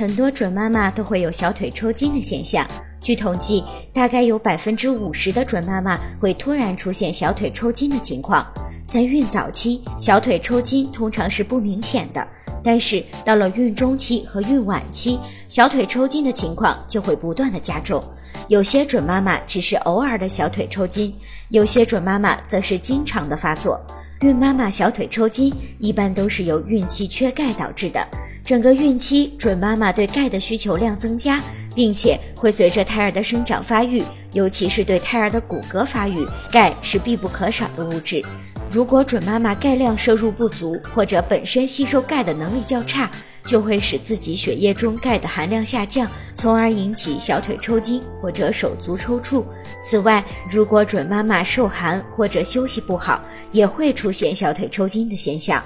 很多准妈妈都会有小腿抽筋的现象。据统计，大概有百分之五十的准妈妈会突然出现小腿抽筋的情况。在孕早期，小腿抽筋通常是不明显的，但是到了孕中期和孕晚期，小腿抽筋的情况就会不断的加重。有些准妈妈只是偶尔的小腿抽筋，有些准妈妈则是经常的发作。孕妈妈小腿抽筋一般都是由孕期缺钙导致的。整个孕期，准妈妈对钙的需求量增加，并且会随着胎儿的生长发育，尤其是对胎儿的骨骼发育，钙是必不可少的物质。如果准妈妈钙量摄入不足，或者本身吸收钙的能力较差，就会使自己血液中钙的含量下降，从而引起小腿抽筋或者手足抽搐。此外，如果准妈妈受寒或者休息不好，也会出现小腿抽筋的现象。